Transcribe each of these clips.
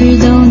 事都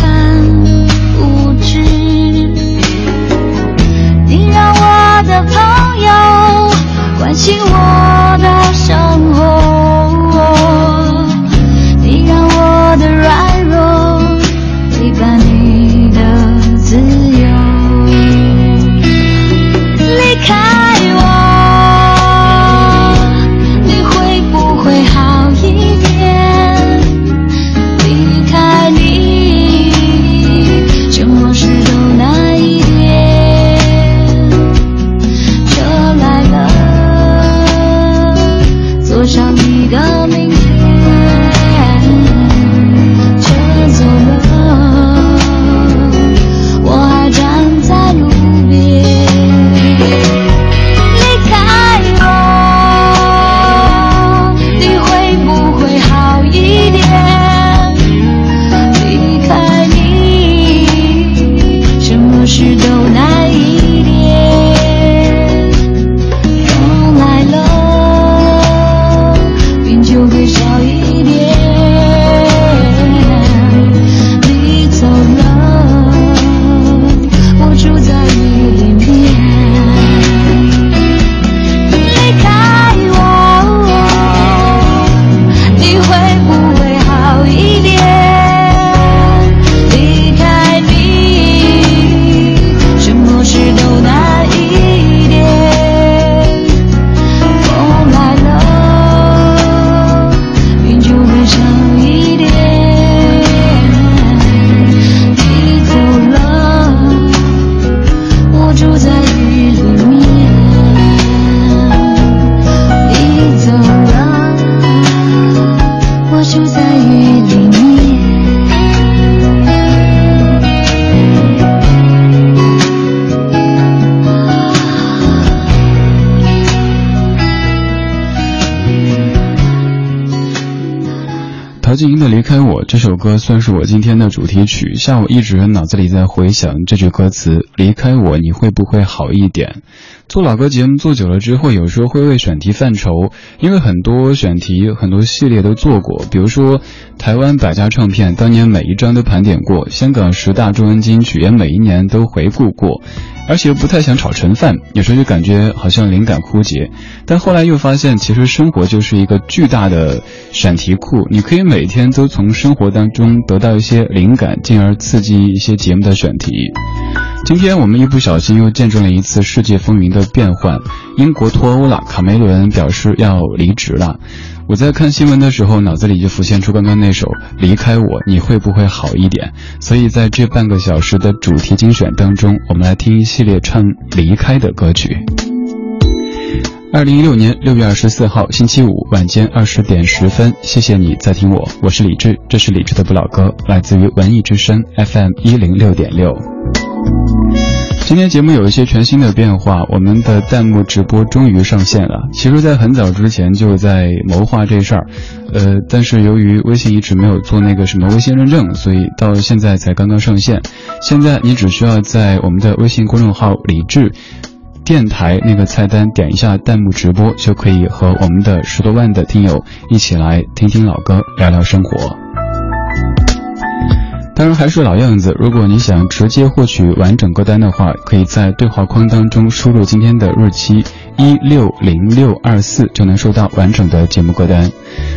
time. 歌算是我今天的主题曲。下午一直脑子里在回想这句歌词：“离开我，你会不会好一点？”做老歌节目做久了之后，有时候会为选题犯愁，因为很多选题、很多系列都做过。比如说，台湾百家唱片当年每一张都盘点过，香港十大中文金曲也每一年都回顾过。而且又不太想炒成饭，有时候就感觉好像灵感枯竭。但后来又发现，其实生活就是一个巨大的选题库，你可以每天都从生活当中得到一些灵感，进而刺激一些节目的选题。今天我们一不小心又见证了一次世界风云的变换，英国脱欧了，卡梅伦表示要离职了。我在看新闻的时候，脑子里就浮现出刚刚那首《离开我》，你会不会好一点？所以在这半个小时的主题精选当中，我们来听一系列唱离开的歌曲。二零一六年六月二十四号星期五晚间二十点十分，谢谢你在听我，我是李志，这是李志的不老歌，来自于文艺之声 FM 一零六点六。今天节目有一些全新的变化，我们的弹幕直播终于上线了。其实，在很早之前就在谋划这事儿，呃，但是由于微信一直没有做那个什么微信认证，所以到现在才刚刚上线。现在你只需要在我们的微信公众号“李智电台”那个菜单点一下弹幕直播，就可以和我们的十多万的听友一起来听听老歌，聊聊生活。当然还是老样子，如果你想直接获取完整歌单的话，可以在对话框当中输入今天的日期一六零六二四，就能收到完整的节目歌单。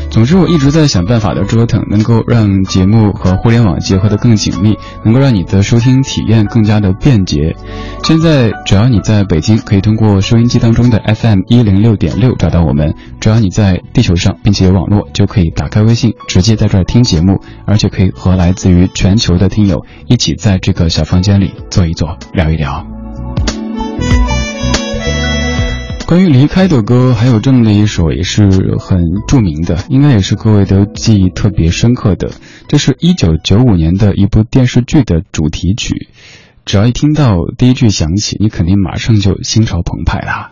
总之，我一直在想办法的折腾，能够让节目和互联网结合的更紧密，能够让你的收听体验更加的便捷。现在，只要你在北京，可以通过收音机当中的 FM 一零六点六找到我们；只要你在地球上，并且有网络，就可以打开微信，直接在这儿听节目，而且可以和来自于全球的听友一起在这个小房间里坐一坐，聊一聊。关于离开的歌，还有这么的一首也是很著名的，应该也是各位都记忆特别深刻的。这是一九九五年的一部电视剧的主题曲，只要一听到第一句响起，你肯定马上就心潮澎湃啦。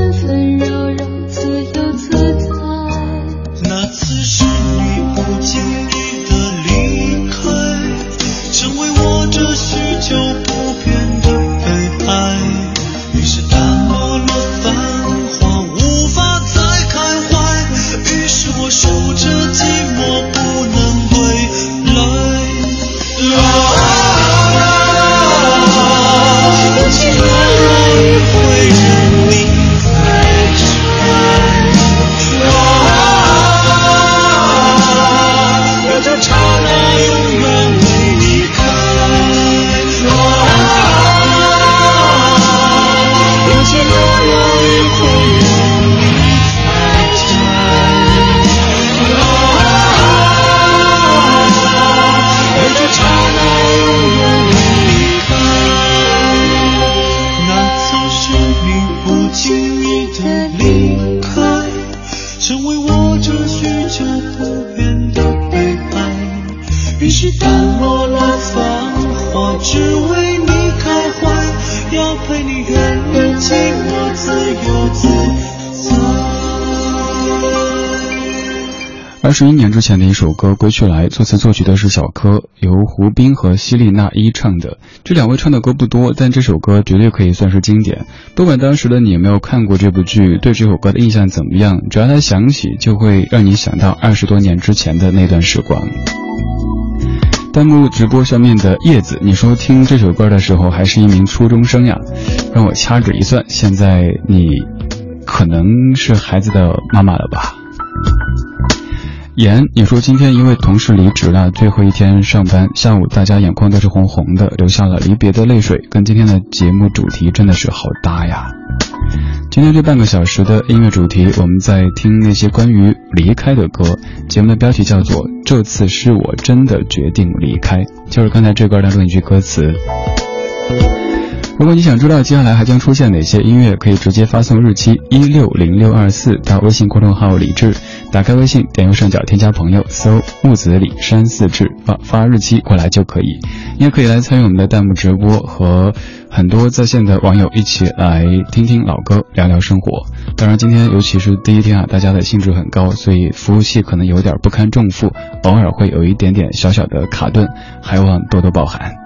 纷纷扰扰十一年之前的一首歌《归去来》，作词作曲的是小柯，由胡斌和希利娜依唱的。这两位唱的歌不多，但这首歌绝对可以算是经典。不管当时的你有没有看过这部剧，对这首歌的印象怎么样，只要它响起，就会让你想到二十多年之前的那段时光。弹幕直播上面的叶子，你说听这首歌的时候还是一名初中生呀？让我掐指一算，现在你可能是孩子的妈妈了吧？言，你说今天一位同事离职了，最后一天上班，下午大家眼眶都是红红的，流下了离别的泪水，跟今天的节目主题真的是好搭呀。今天这半个小时的音乐主题，我们在听那些关于离开的歌。节目的标题叫做《这次是我真的决定离开》，就是刚才这歌当中一句歌词。如果你想知道接下来还将出现哪些音乐，可以直接发送日期一六零六二四到微信公众号李志，打开微信，点右上角添加朋友，搜木子李山四志，发发日期过来就可以。你也可以来参与我们的弹幕直播，和很多在线的网友一起来听听老歌，聊聊生活。当然，今天尤其是第一天啊，大家的兴致很高，所以服务器可能有点不堪重负，偶尔会有一点点小小的卡顿，还望多多包涵。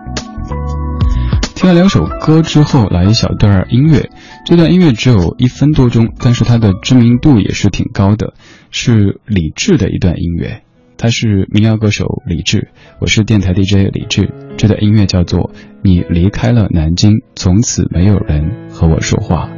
听了两首歌之后，来一小段音乐。这段音乐只有一分多钟，但是它的知名度也是挺高的，是李志的一段音乐。他是民谣歌手李志，我是电台 DJ 李志。这段音乐叫做《你离开了南京，从此没有人和我说话》。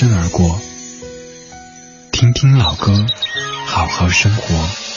身而过听听老歌好好生活。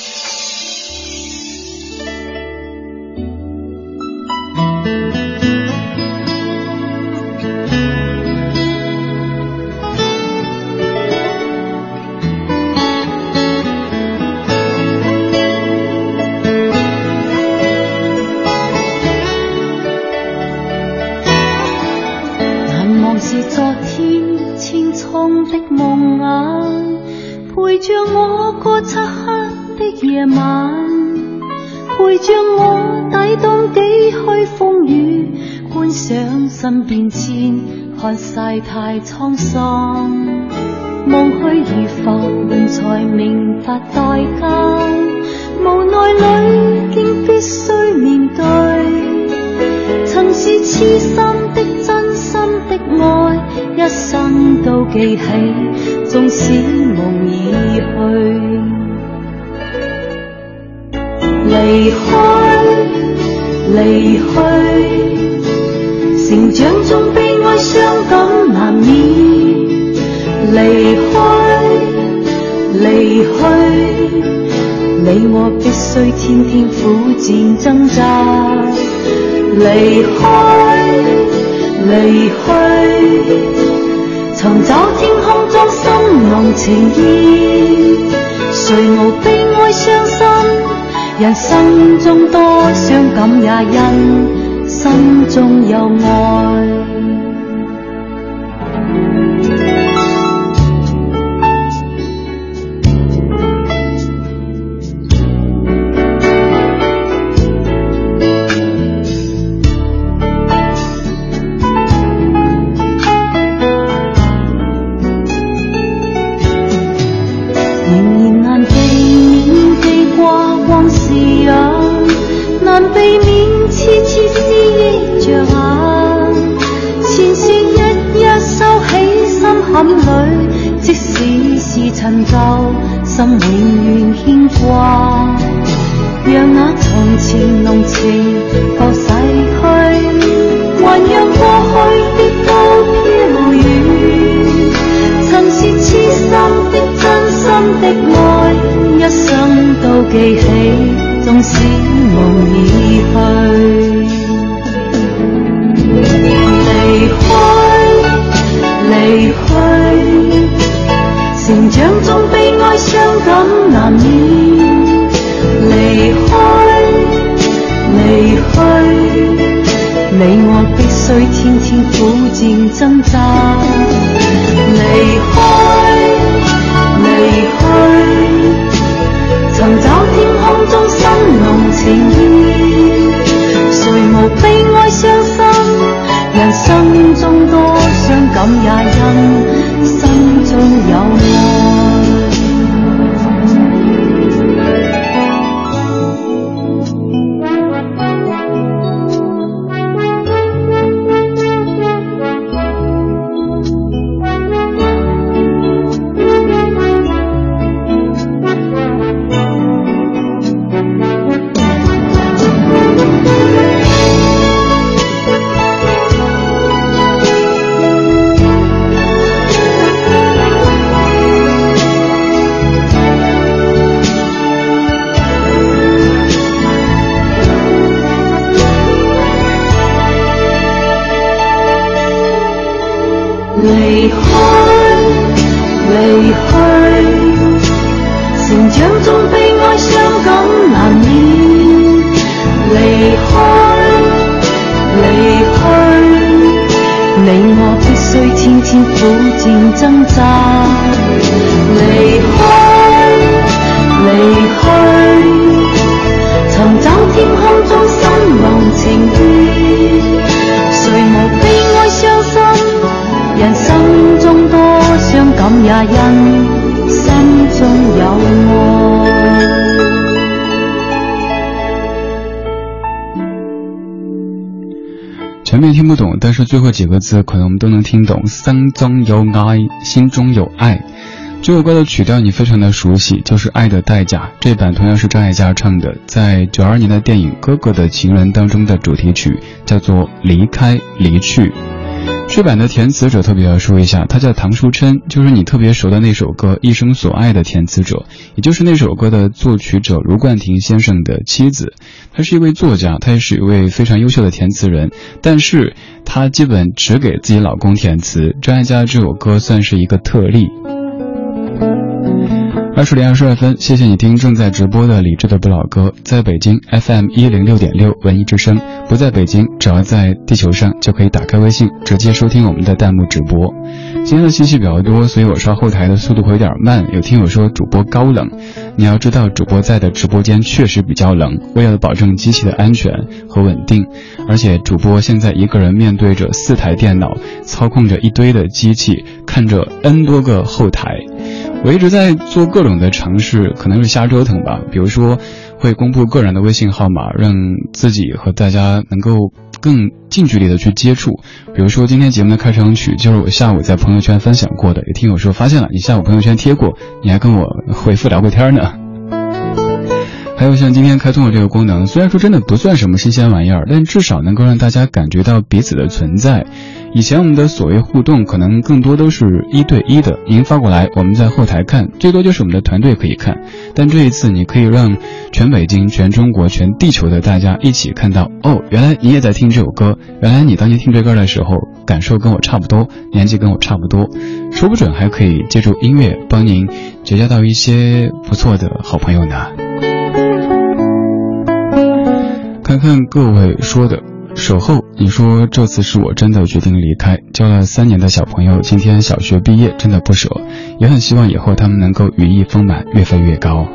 看世太沧桑，望去如浮云，才明白代价。无奈里竟必须面对，曾是痴心的、真心的爱，一生都记起。纵使梦已去，离开，离去，成长中悲哀伤。离开，离去，你我必须天天苦战挣扎。离开，离去，寻找天空中心浓情意，谁无悲哀伤心？人生中多伤感也因心中有爱。心永远牵挂，让那从前浓情都逝去，还让过去的都飘远。曾是痴心的、真心的爱，一生都记起，纵使梦已去。伤感难免。离开，离去，你我必须天天苦战挣扎。离开，离开，离去，成长中悲哀、伤感难免。离开，也因心中有爱。前面听不懂，但是最后几个字可能我们都能听懂。心中有爱，心中有爱。这首歌的曲调你非常的熟悉，就是《爱的代价》。这版同样是张艾嘉唱的，在九二年的电影《哥哥的情人》当中的主题曲，叫做《离开离去》。这版的填词者特别要说一下，他叫唐书琛，就是你特别熟的那首歌《一生所爱》的填词者，也就是那首歌的作曲者卢冠廷先生的妻子。他是一位作家，他也是一位非常优秀的填词人，但是他基本只给自己老公填词。张艾嘉这首歌算是一个特例。二十点二十二分，谢谢你听正在直播的李智的不老歌，在北京 FM 一零六点六文艺之声，不在北京，只要在地球上就可以打开微信，直接收听我们的弹幕直播。今天的信息比较多，所以我刷后台的速度会有点慢。有听友说主播高冷，你要知道主播在的直播间确实比较冷，为了保证机器的安全和稳定，而且主播现在一个人面对着四台电脑，操控着一堆的机器，看着 N 多个后台。我一直在做各种的尝试，可能是瞎折腾吧。比如说，会公布个人的微信号码，让自己和大家能够更近距离的去接触。比如说，今天节目的开场曲就是我下午在朋友圈分享过的，有听友说发现了你下午朋友圈贴过，你还跟我回复聊过天呢。还有像今天开通的这个功能，虽然说真的不算什么新鲜玩意儿，但至少能够让大家感觉到彼此的存在。以前我们的所谓互动，可能更多都是一对一的，您发过来，我们在后台看，最多就是我们的团队可以看。但这一次，你可以让全北京、全中国、全地球的大家一起看到，哦，原来你也在听这首歌，原来你当年听这歌的时候，感受跟我差不多，年纪跟我差不多，说不准还可以借助音乐帮您结交到一些不错的好朋友呢。看看各位说的守候，你说这次是我真的决定离开，教了三年的小朋友，今天小学毕业，真的不舍，也很希望以后他们能够羽翼丰满，越飞越高。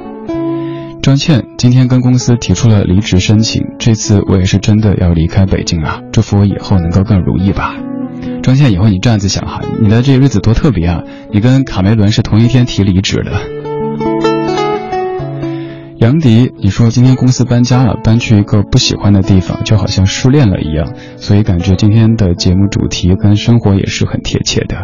张倩今天跟公司提出了离职申请，这次我也是真的要离开北京了，祝福我以后能够更如意吧。张倩，以后你这样子想哈，你的这日子多特别啊，你跟卡梅伦是同一天提离职的。杨迪，你说今天公司搬家了，搬去一个不喜欢的地方，就好像失恋了一样，所以感觉今天的节目主题跟生活也是很贴切的。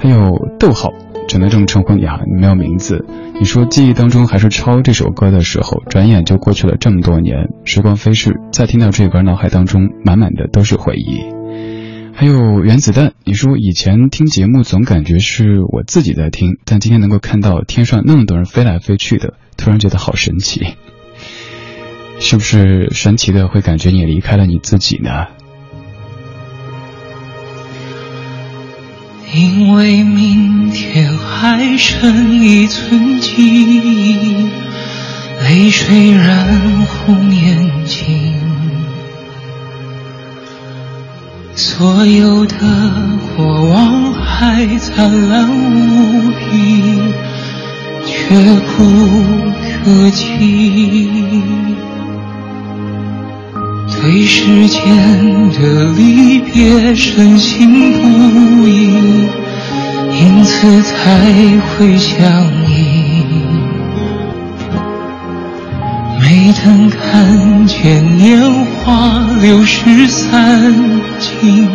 还有逗号，只能这么称呼你啊，你没有名字。你说记忆当中还是抄这首歌的时候，转眼就过去了这么多年，时光飞逝，再听到这首歌，脑海当中满满的都是回忆。还有原子弹，你说以前听节目总感觉是我自己在听，但今天能够看到天上那么多人飞来飞去的，突然觉得好神奇。是不是神奇的会感觉你离开了你自己呢？因为明天还剩一寸记忆，泪水染红眼睛，所有的过往还灿烂无比，却不可及。对时间的离别深信不疑，因此才会相依。没等看见年华流逝散尽，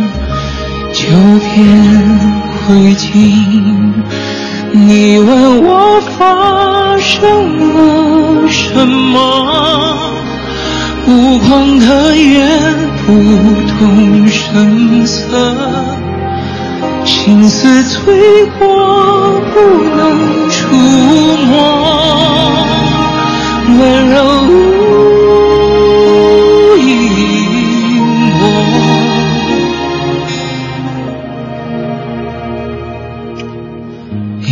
就变灰烬。你问我发生了什么？无光的眼，不动声色，心思醉过，不能触摸，温柔无影波，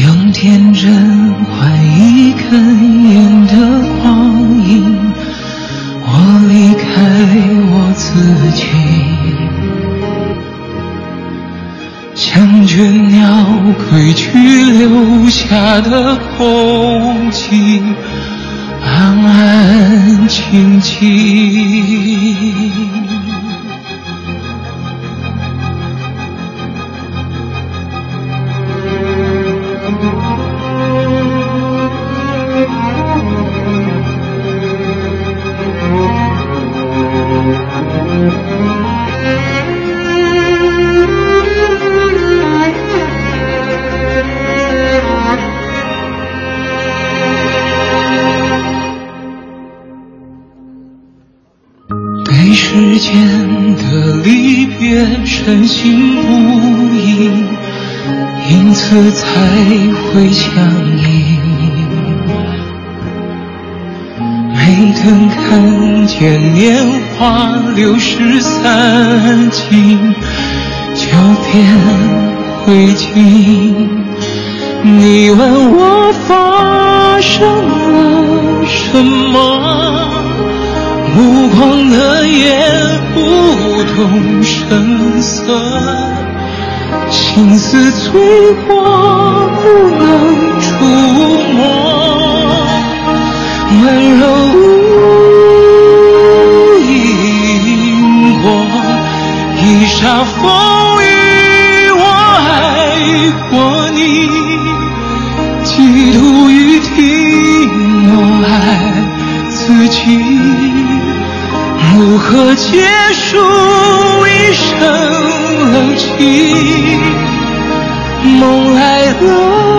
用天真换一根烟的光阴。我离开我自己，像倦鸟归去留下的空气，安安静静。因此才会相依。没等看见年华流逝散尽，就变灰烬。你问我发生了什么？目光的眼，不动声色，心思醉过，不能触摸，温柔无影过，一刹风雨，我爱过你，几度雨停，我爱自己。如何结束一生冷清？good.